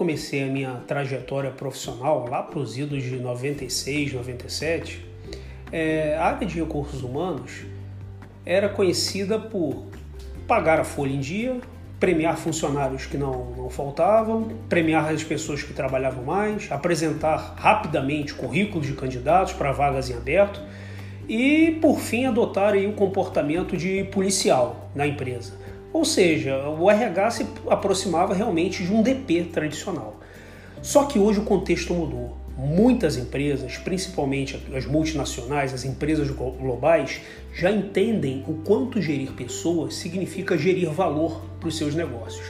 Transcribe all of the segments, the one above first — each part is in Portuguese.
comecei a minha trajetória profissional, lá para os idos de 96, 97, é, a área de recursos humanos era conhecida por pagar a folha em dia, premiar funcionários que não, não faltavam, premiar as pessoas que trabalhavam mais, apresentar rapidamente currículos de candidatos para vagas em aberto e, por fim, adotar aí o comportamento de policial na empresa. Ou seja, o RH se aproximava realmente de um DP tradicional. Só que hoje o contexto mudou. Muitas empresas, principalmente as multinacionais, as empresas globais, já entendem o quanto gerir pessoas significa gerir valor para os seus negócios.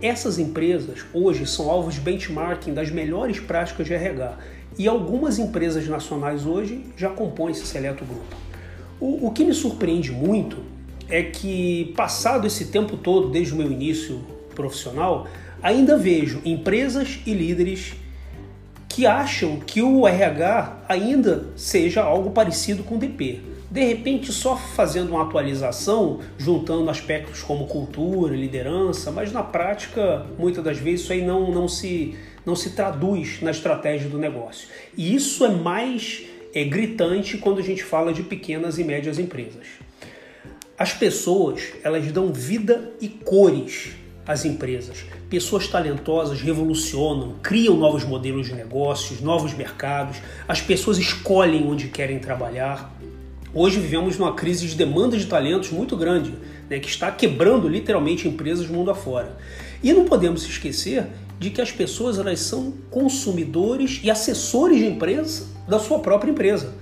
Essas empresas hoje são alvos de benchmarking das melhores práticas de RH e algumas empresas nacionais hoje já compõem esse seleto grupo. O, o que me surpreende muito é que, passado esse tempo todo, desde o meu início profissional, ainda vejo empresas e líderes que acham que o RH ainda seja algo parecido com o DP. De repente, só fazendo uma atualização, juntando aspectos como cultura, liderança, mas na prática, muitas das vezes, isso aí não, não, se, não se traduz na estratégia do negócio. E isso é mais é, gritante quando a gente fala de pequenas e médias empresas. As pessoas, elas dão vida e cores às empresas. Pessoas talentosas revolucionam, criam novos modelos de negócios, novos mercados. As pessoas escolhem onde querem trabalhar. Hoje vivemos numa crise de demanda de talentos muito grande, né, que está quebrando literalmente empresas mundo afora. E não podemos esquecer de que as pessoas elas são consumidores e assessores de imprensa da sua própria empresa.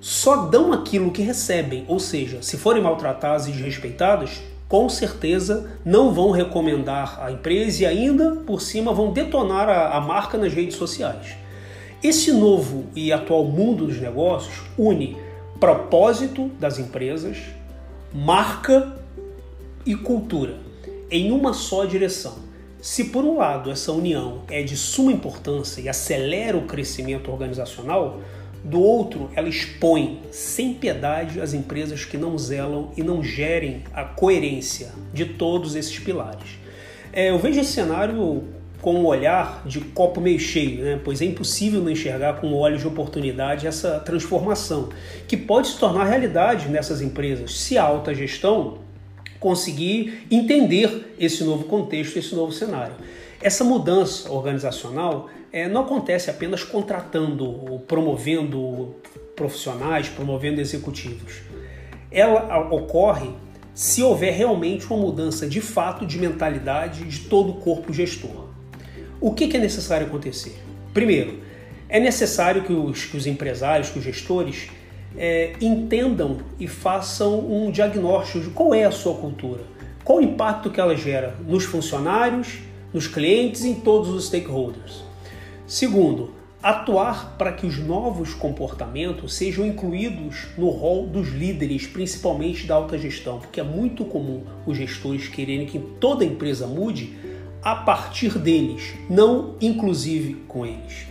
Só dão aquilo que recebem, ou seja, se forem maltratadas e desrespeitadas, com certeza não vão recomendar a empresa e ainda por cima vão detonar a, a marca nas redes sociais. Esse novo e atual mundo dos negócios une propósito das empresas, marca e cultura em uma só direção. Se por um lado essa união é de suma importância e acelera o crescimento organizacional, do outro, ela expõe sem piedade as empresas que não zelam e não gerem a coerência de todos esses pilares. É, eu vejo esse cenário com um olhar de copo meio cheio, né? pois é impossível não enxergar com olhos de oportunidade essa transformação, que pode se tornar realidade nessas empresas se a alta gestão conseguir entender esse novo contexto, esse novo cenário. Essa mudança organizacional é, não acontece apenas contratando ou promovendo profissionais, promovendo executivos. Ela ocorre se houver realmente uma mudança de fato de mentalidade de todo o corpo gestor. O que, é necessário acontecer? Primeiro, é necessário que os, que os empresários, que os gestores é, entendam e façam um diagnóstico de qual é a sua cultura, qual o impacto que ela gera nos funcionários, nos clientes e em todos os stakeholders. Segundo, atuar para que os novos comportamentos sejam incluídos no rol dos líderes, principalmente da alta gestão, porque é muito comum os gestores quererem que toda empresa mude a partir deles, não inclusive com eles.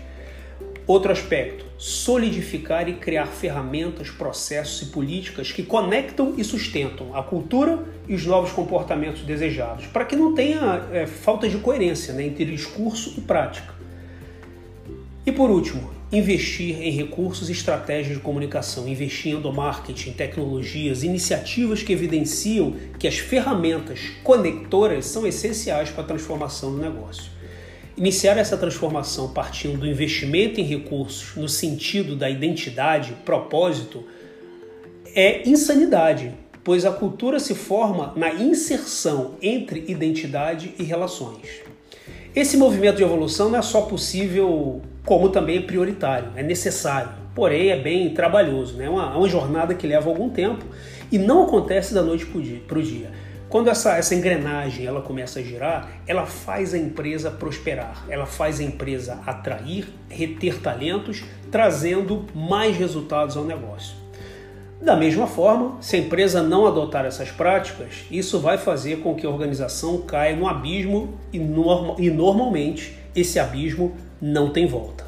Outro aspecto, solidificar e criar ferramentas, processos e políticas que conectam e sustentam a cultura e os novos comportamentos desejados, para que não tenha é, falta de coerência né, entre discurso e prática. E por último, investir em recursos e estratégias de comunicação, investir em marketing, tecnologias, iniciativas que evidenciam que as ferramentas conectoras são essenciais para a transformação do negócio. Iniciar essa transformação partindo do investimento em recursos no sentido da identidade, propósito, é insanidade, pois a cultura se forma na inserção entre identidade e relações. Esse movimento de evolução não é só possível como também é prioritário, é necessário, porém é bem trabalhoso, né? é uma, é uma jornada que leva algum tempo e não acontece da noite para o dia. Quando essa, essa engrenagem ela começa a girar, ela faz a empresa prosperar, ela faz a empresa atrair, reter talentos, trazendo mais resultados ao negócio. Da mesma forma, se a empresa não adotar essas práticas, isso vai fazer com que a organização caia no abismo e, norma, e normalmente esse abismo não tem volta.